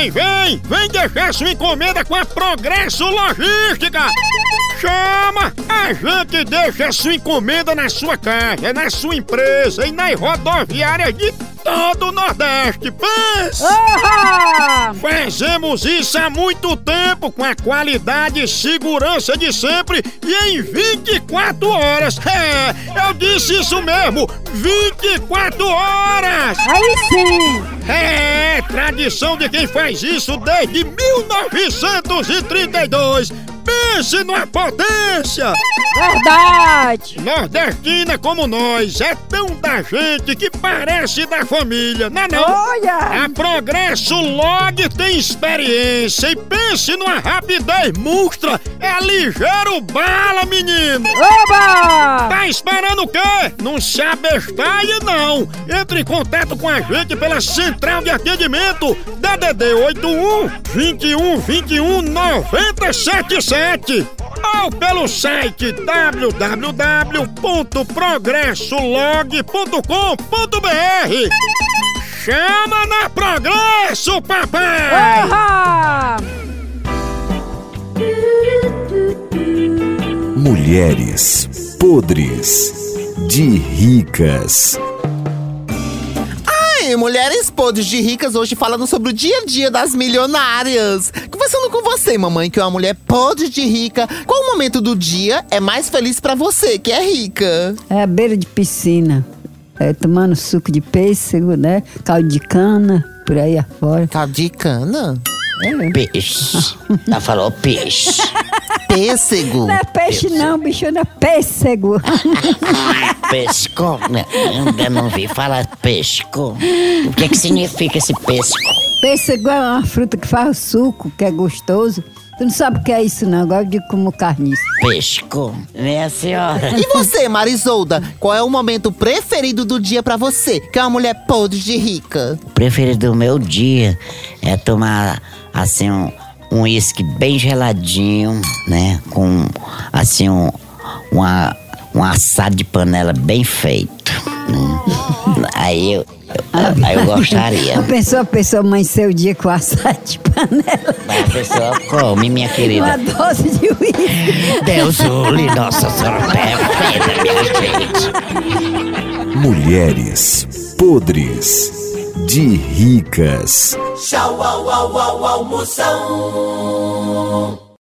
Vem, vem! Vem deixar sua encomenda com a Progresso Logística! Chama! A gente deixa sua encomenda na sua casa, na sua empresa e nas rodoviárias de todo o Nordeste. Pensa! Fazemos isso há muito tempo com a qualidade e segurança de sempre e em 24 horas. É, eu disse isso mesmo, 24 horas! Aí sim! É, tradição de quem faz isso desde 1932. Pense numa potência! Verdade! Nordestina como nós, é tão da gente que parece da família, não é não? Olha! A Progresso Log tem experiência e pense numa rapidez monstra. É ligeiro bala, menino. Oba! Tá esperando o quê? Não se abestalhe, não. Entre em contato com a gente pela central de atendimento DDD 81 21 21 977 ou pelo site www.progressolog.com.br. Chama na Progresso, papai! Mulheres podres de ricas. Mulheres podres de ricas hoje falando sobre o dia a dia das milionárias. Conversando com você, mamãe, que é uma mulher podre de rica. Qual momento do dia é mais feliz pra você, que é rica? É a beira de piscina. É, tomando suco de pêssego, né? Caldo de cana, por aí afora. Caldo de cana? É. Peixe. Ela falou peixe. Pêssego. Não é peixe não, bicho, não é pêssego. Pesco. Eu ainda não vi falar pesco. O que que significa esse pesco? pêssego é uma fruta que faz suco, que é gostoso. Tu não sabe o que é isso não, agora eu digo como carniça. Pesco. Minha senhora. E você, Marisolda, qual é o momento preferido do dia pra você, que é uma mulher podre de rica? O preferido do meu dia é tomar, assim, um um uísque bem geladinho, né? Com, assim, um, uma, um assado de panela bem feito. né? Aí eu, eu- aí eu gostaria. A pessoa, a pessoa amanheceu o dia com assado de panela. A pessoa come, minha Uma querida. dose de uísque. Deus ule, Nossa Senhora perfeita, minha gente. Mulheres podres de ricas. Tchau, au, au, au, almoção.